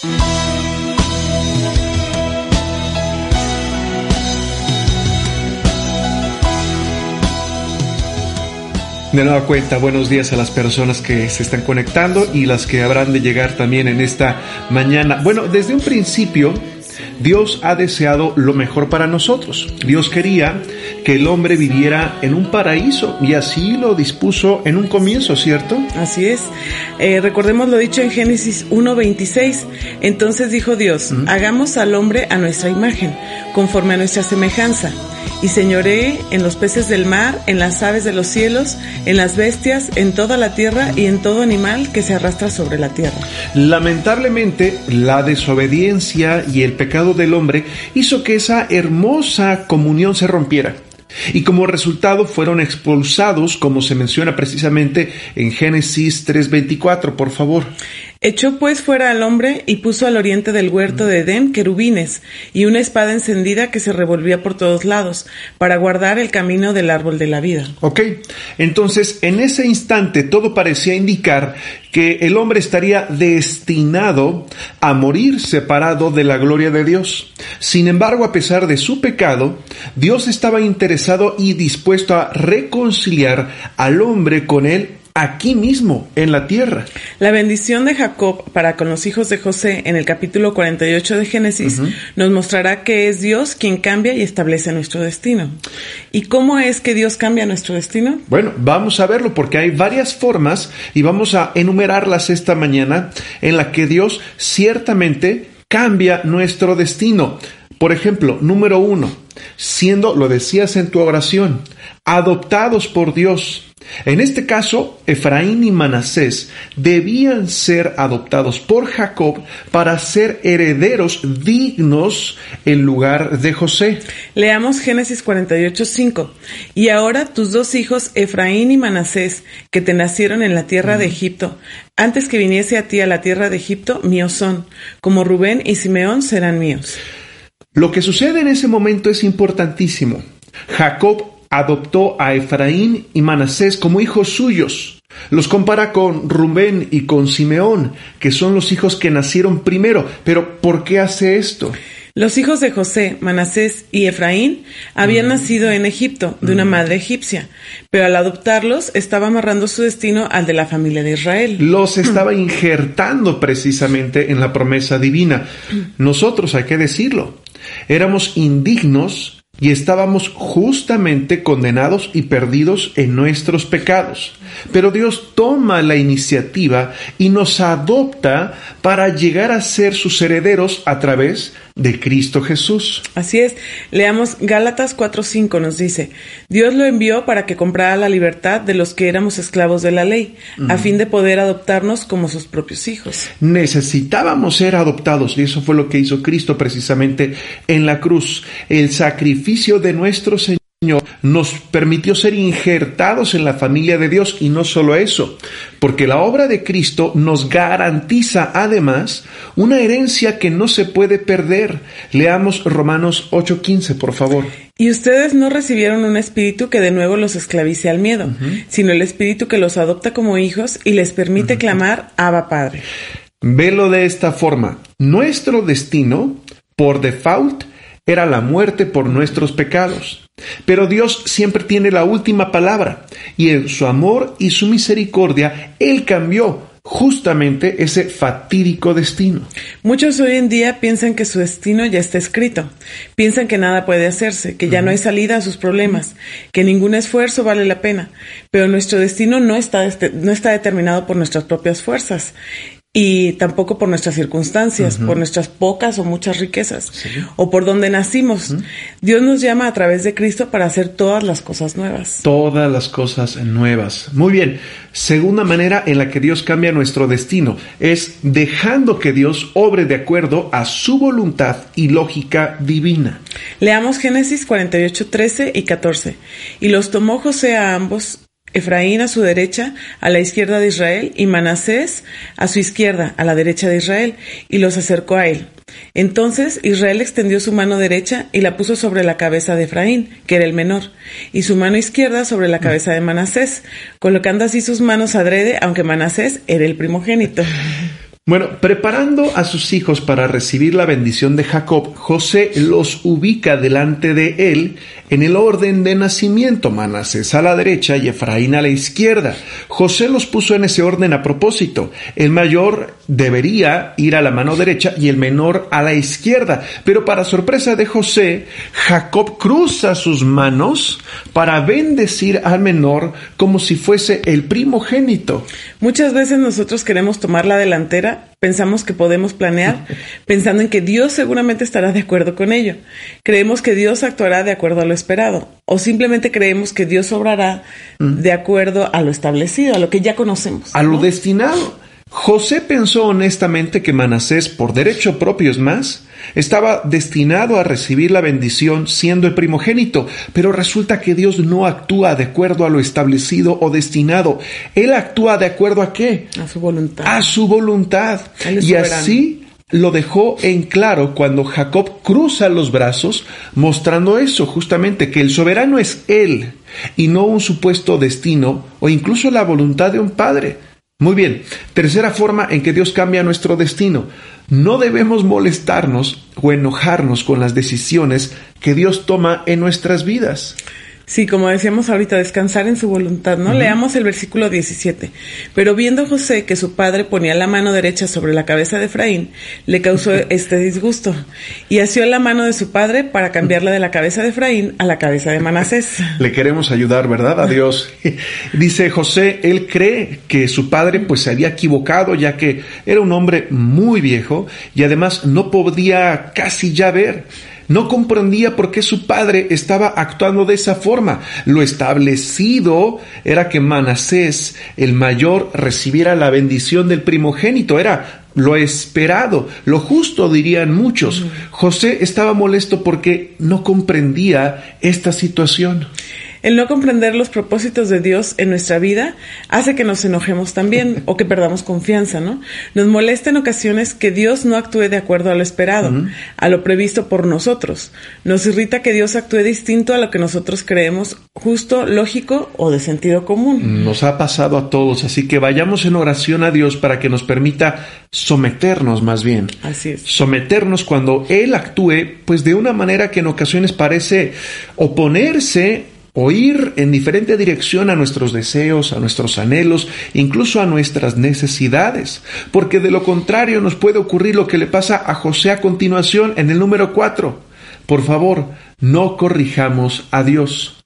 De nueva cuenta, buenos días a las personas que se están conectando y las que habrán de llegar también en esta mañana. Bueno, desde un principio, Dios ha deseado lo mejor para nosotros. Dios quería que el hombre viviera en un paraíso y así lo dispuso en un comienzo, ¿cierto? Así es. Eh, recordemos lo dicho en Génesis 1.26. Entonces dijo Dios, hagamos al hombre a nuestra imagen, conforme a nuestra semejanza y señoré en los peces del mar, en las aves de los cielos, en las bestias, en toda la tierra y en todo animal que se arrastra sobre la tierra. Lamentablemente, la desobediencia y el pecado del hombre hizo que esa hermosa comunión se rompiera. Y como resultado fueron expulsados, como se menciona precisamente en Génesis 3:24, por favor. Echó pues fuera al hombre y puso al oriente del huerto de Edén querubines y una espada encendida que se revolvía por todos lados para guardar el camino del árbol de la vida. Ok, entonces en ese instante todo parecía indicar que el hombre estaría destinado a morir separado de la gloria de Dios. Sin embargo, a pesar de su pecado, Dios estaba interesado y dispuesto a reconciliar al hombre con él aquí mismo, en la tierra. La bendición de Jacob para con los hijos de José en el capítulo 48 de Génesis nos mostrará que es Dios quien cambia y establece nuestro destino. ¿Y cómo es que Dios cambia nuestro destino? Bueno, vamos a verlo porque hay varias formas y vamos a enumerarlas esta mañana en la que Dios ciertamente cambia nuestro destino. Por ejemplo, número uno, siendo, lo decías en tu oración, adoptados por Dios. En este caso, Efraín y Manasés debían ser adoptados por Jacob para ser herederos dignos en lugar de José. Leamos Génesis 48:5. Y ahora tus dos hijos, Efraín y Manasés, que te nacieron en la tierra de Egipto, antes que viniese a ti a la tierra de Egipto, míos son, como Rubén y Simeón serán míos. Lo que sucede en ese momento es importantísimo. Jacob adoptó a Efraín y Manasés como hijos suyos. Los compara con Rubén y con Simeón, que son los hijos que nacieron primero. Pero ¿por qué hace esto? Los hijos de José, Manasés y Efraín habían nacido en Egipto de una madre egipcia, pero al adoptarlos estaba amarrando su destino al de la familia de Israel. Los estaba injertando precisamente en la promesa divina. Nosotros, hay que decirlo, éramos indignos y estábamos justamente condenados y perdidos en nuestros pecados. Pero Dios toma la iniciativa y nos adopta para llegar a ser sus herederos a través de Cristo Jesús. Así es. Leamos Gálatas 4:5 nos dice, Dios lo envió para que comprara la libertad de los que éramos esclavos de la ley, a fin de poder adoptarnos como sus propios hijos. Necesitábamos ser adoptados y eso fue lo que hizo Cristo precisamente en la cruz. El sacrificio de nuestro Señor nos permitió ser injertados en la familia de Dios y no solo eso, porque la obra de Cristo nos garantiza además una herencia que no se puede perder. Leamos Romanos 8:15, por favor. Y ustedes no recibieron un espíritu que de nuevo los esclavice al miedo, sino el espíritu que los adopta como hijos y les permite clamar Abba Padre. Velo de esta forma. Nuestro destino, por default, era la muerte por nuestros pecados. Pero Dios siempre tiene la última palabra y en su amor y su misericordia Él cambió justamente ese fatídico destino. Muchos hoy en día piensan que su destino ya está escrito, piensan que nada puede hacerse, que ya no hay salida a sus problemas, que ningún esfuerzo vale la pena, pero nuestro destino no está, no está determinado por nuestras propias fuerzas y tampoco por nuestras circunstancias, por nuestras pocas o muchas riquezas, o por donde nacimos. Dios nos llama a través de Cristo para hacer todas las cosas nuevas. Todas las cosas nuevas. Muy bien. Segunda manera en la que Dios cambia nuestro destino es dejando que Dios obre de acuerdo a su voluntad y lógica divina. Leamos Génesis 48, 13 y 14. Y los tomó José a ambos Efraín a su derecha, a la izquierda de Israel, y Manasés a su izquierda, a la derecha de Israel, y los acercó a él. Entonces Israel extendió su mano derecha y la puso sobre la cabeza de Efraín, que era el menor, y su mano izquierda sobre la cabeza de Manasés, colocando así sus manos adrede, aunque Manasés era el primogénito. Bueno, preparando a sus hijos para recibir la bendición de Jacob, José los ubica delante de él en el orden de nacimiento, Manasés a la derecha y Efraín a la izquierda. José los puso en ese orden a propósito. El mayor debería ir a la mano derecha y el menor a la izquierda. Pero para sorpresa de José, Jacob cruza sus manos para bendecir al menor como si fuese el primogénito. Muchas veces nosotros queremos tomar la delantera pensamos que podemos planear pensando en que Dios seguramente estará de acuerdo con ello. Creemos que Dios actuará de acuerdo a lo esperado o simplemente creemos que Dios obrará mm. de acuerdo a lo establecido, a lo que ya conocemos. A lo destinado. José pensó honestamente que Manasés, por derecho propio es más, estaba destinado a recibir la bendición siendo el primogénito, pero resulta que Dios no actúa de acuerdo a lo establecido o destinado. Él actúa de acuerdo a qué? A su voluntad. A su voluntad. Y así lo dejó en claro cuando Jacob cruza los brazos, mostrando eso, justamente, que el soberano es Él y no un supuesto destino o incluso la voluntad de un padre. Muy bien, tercera forma en que Dios cambia nuestro destino. No debemos molestarnos o enojarnos con las decisiones que Dios toma en nuestras vidas. Sí, como decíamos ahorita, descansar en su voluntad, ¿no? Leamos el versículo 17. Pero viendo José que su padre ponía la mano derecha sobre la cabeza de Efraín, le causó este disgusto y asió la mano de su padre para cambiarla de la cabeza de Efraín a la cabeza de Manasés. Le queremos ayudar, ¿verdad? A Dios. Dice José, él cree que su padre pues se había equivocado ya que era un hombre muy viejo y además no podía casi ya ver. No comprendía por qué su padre estaba actuando de esa forma. Lo establecido era que Manasés, el mayor, recibiera la bendición del primogénito. Era lo esperado, lo justo, dirían muchos. José estaba molesto porque no comprendía esta situación. El no comprender los propósitos de Dios en nuestra vida hace que nos enojemos también o que perdamos confianza, ¿no? Nos molesta en ocasiones que Dios no actúe de acuerdo a lo esperado, a lo previsto por nosotros. Nos irrita que Dios actúe distinto a lo que nosotros creemos justo, lógico o de sentido común. Nos ha pasado a todos, así que vayamos en oración a Dios para que nos permita someternos más bien. Así es. Someternos cuando Él actúe, pues de una manera que en ocasiones parece oponerse o ir en diferente dirección a nuestros deseos, a nuestros anhelos, incluso a nuestras necesidades, porque de lo contrario nos puede ocurrir lo que le pasa a José a continuación en el número 4. Por favor, no corrijamos a Dios.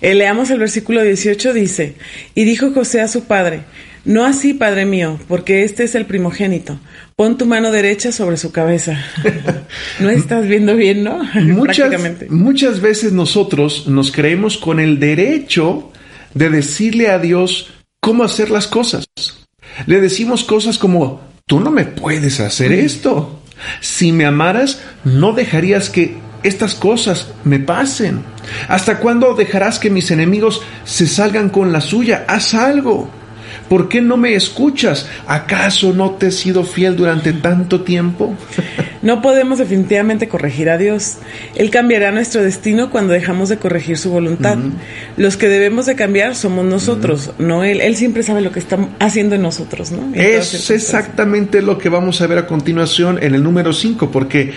Eh, leamos el versículo 18, dice, y dijo José a su padre, no así, Padre mío, porque este es el primogénito. Pon tu mano derecha sobre su cabeza. no estás viendo bien, ¿no? Muchas, muchas veces nosotros nos creemos con el derecho de decirle a Dios cómo hacer las cosas. Le decimos cosas como, tú no me puedes hacer mm. esto. Si me amaras, no dejarías que estas cosas me pasen. ¿Hasta cuándo dejarás que mis enemigos se salgan con la suya? Haz algo. ¿Por qué no me escuchas? ¿Acaso no te he sido fiel durante tanto tiempo? No podemos definitivamente corregir a Dios. Él cambiará nuestro destino cuando dejamos de corregir su voluntad. Los que debemos de cambiar somos nosotros, no Él. Él siempre sabe lo que está haciendo en nosotros, ¿no? es exactamente lo que vamos a ver a continuación en el número 5, porque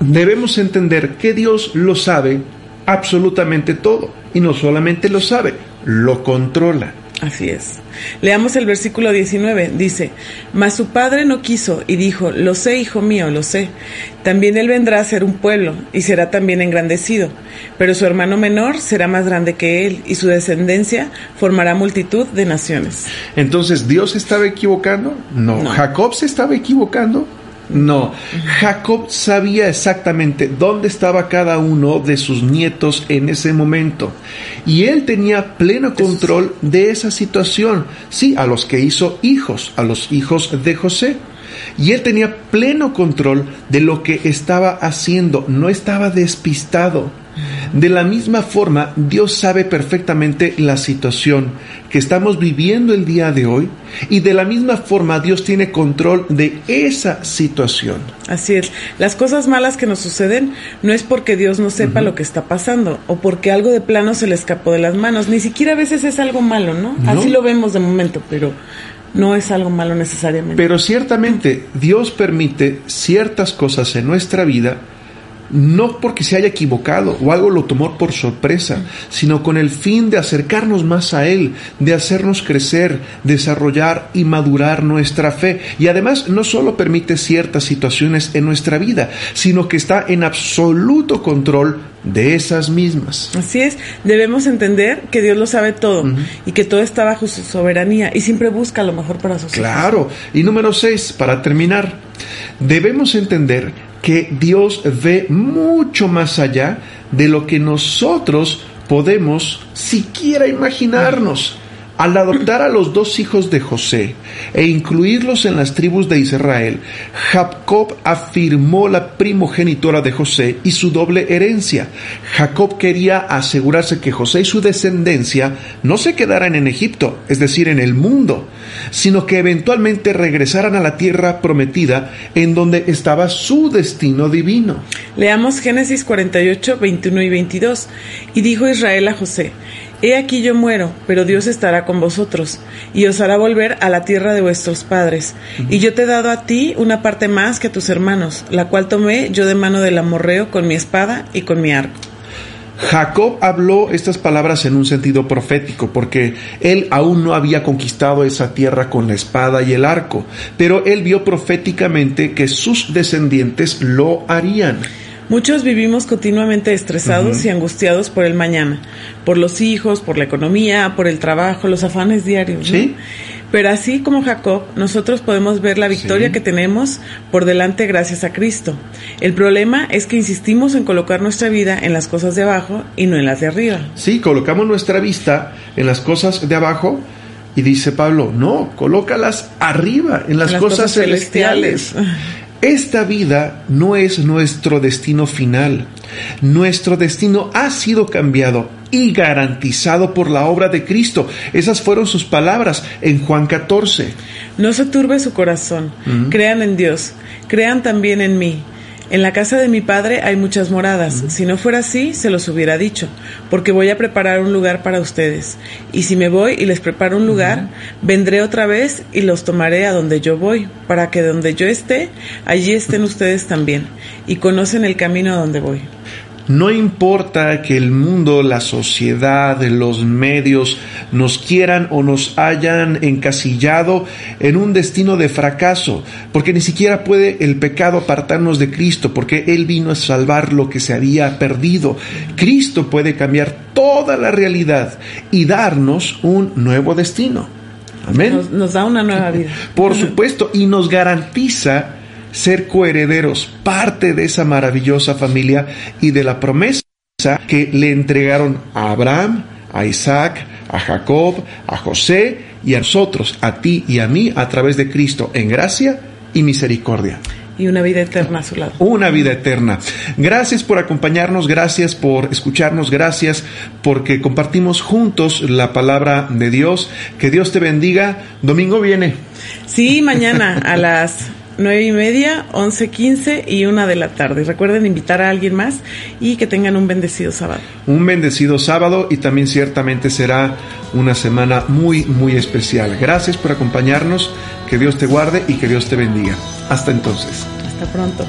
debemos entender que Dios lo sabe absolutamente todo. Y no solamente lo sabe, lo controla. Así es. Leamos el versículo 19. Dice, Mas su padre no quiso y dijo, Lo sé, hijo mío, lo sé. También él vendrá a ser un pueblo y será también engrandecido. Pero su hermano menor será más grande que él y su descendencia formará multitud de naciones. Entonces, ¿Dios estaba equivocando? no. no. ¿Jacob se estaba equivocando? No, Jacob sabía exactamente dónde estaba cada uno de sus nietos en ese momento. Y él tenía pleno control de esa situación. Sí, a los que hizo hijos, a los hijos de José. Y él tenía pleno control de lo que estaba haciendo. No estaba despistado. De la misma forma, Dios sabe perfectamente la situación que estamos viviendo el día de hoy y de la misma forma Dios tiene control de esa situación. Así es, las cosas malas que nos suceden no es porque Dios no sepa lo que está pasando o porque algo de plano se le escapó de las manos, ni siquiera a veces es algo malo, ¿no? Así lo vemos de momento, pero no es algo malo necesariamente. Pero ciertamente Dios permite ciertas cosas en nuestra vida no porque se haya equivocado o algo lo tomó por sorpresa, sino con el fin de acercarnos más a Él, de hacernos crecer, desarrollar y madurar nuestra fe. Y además no solo permite ciertas situaciones en nuestra vida, sino que está en absoluto control de esas mismas. Así es, debemos entender que Dios lo sabe todo y que todo está bajo su soberanía y siempre busca lo mejor para sus Claro, y número seis, para terminar, debemos entender que Dios ve mucho más allá de lo que nosotros podemos siquiera imaginarnos. Al adoptar a los dos hijos de José e incluirlos en las tribus de Israel, Jacob afirmó la primogenitura de José y su doble herencia. Jacob quería asegurarse que José y su descendencia no se quedaran en Egipto, es decir, en el mundo, sino que eventualmente regresaran a la tierra prometida en donde estaba su destino divino. Leamos Génesis 48, 21 y 22. Y dijo Israel a José, He aquí yo muero, pero Dios estará con vosotros, y os hará volver a la tierra de vuestros padres. Y yo te he dado a ti una parte más que a tus hermanos, la cual tomé yo de mano del amorreo con mi espada y con mi arco. Jacob habló estas palabras en un sentido profético, porque él aún no había conquistado esa tierra con la espada y el arco, pero él vio proféticamente que sus descendientes lo harían. Muchos vivimos continuamente estresados y angustiados por el mañana, por los hijos, por la economía, por el trabajo, los afanes diarios. ¿Sí? Pero así como Jacob, nosotros podemos ver la victoria que tenemos por delante gracias a Cristo. El problema es que insistimos en colocar nuestra vida en las cosas de abajo y no en las de arriba. Sí, colocamos nuestra vista en las cosas de abajo y dice Pablo, no, colócalas arriba, en las, cosas, celestiales. Esta vida no es nuestro destino final. Nuestro destino ha sido cambiado y garantizado por la obra de Cristo. Esas fueron sus palabras en Juan 14. No se turbe su corazón. Crean en Dios. Crean también en mí. En la casa de mi padre hay muchas moradas. Si no fuera así, se los hubiera dicho, porque voy a preparar un lugar para ustedes. Y si me voy y les preparo un lugar, vendré otra vez y los tomaré a donde yo voy, para que donde yo esté, allí estén ustedes también, y conocen el camino a donde voy. No importa que el mundo, la sociedad, los medios nos quieran o nos hayan encasillado en un destino de fracaso, porque ni siquiera puede el pecado apartarnos de Cristo, porque Él vino a salvar lo que se había perdido. Cristo puede cambiar toda la realidad y darnos un nuevo destino. Amén. Nos, da una nueva vida. Por supuesto, y nos garantiza ser coherederos, parte de esa maravillosa familia y de la promesa que le entregaron a Abraham, a Isaac, a Jacob, a José y a nosotros, a ti y a mí, a través de Cristo, en gracia y misericordia. Y una vida eterna a su lado. Una vida eterna. Gracias por acompañarnos, gracias por escucharnos, gracias porque compartimos juntos la palabra de Dios. Que Dios te bendiga. Domingo viene. Sí, mañana a las nueve y media, once, quince y una de la tarde. Recuerden invitar a alguien más y que tengan un bendecido sábado. Un bendecido sábado y también ciertamente será una semana muy, muy especial. Gracias por acompañarnos, que Dios te guarde y que Dios te bendiga. Hasta entonces. Hasta pronto.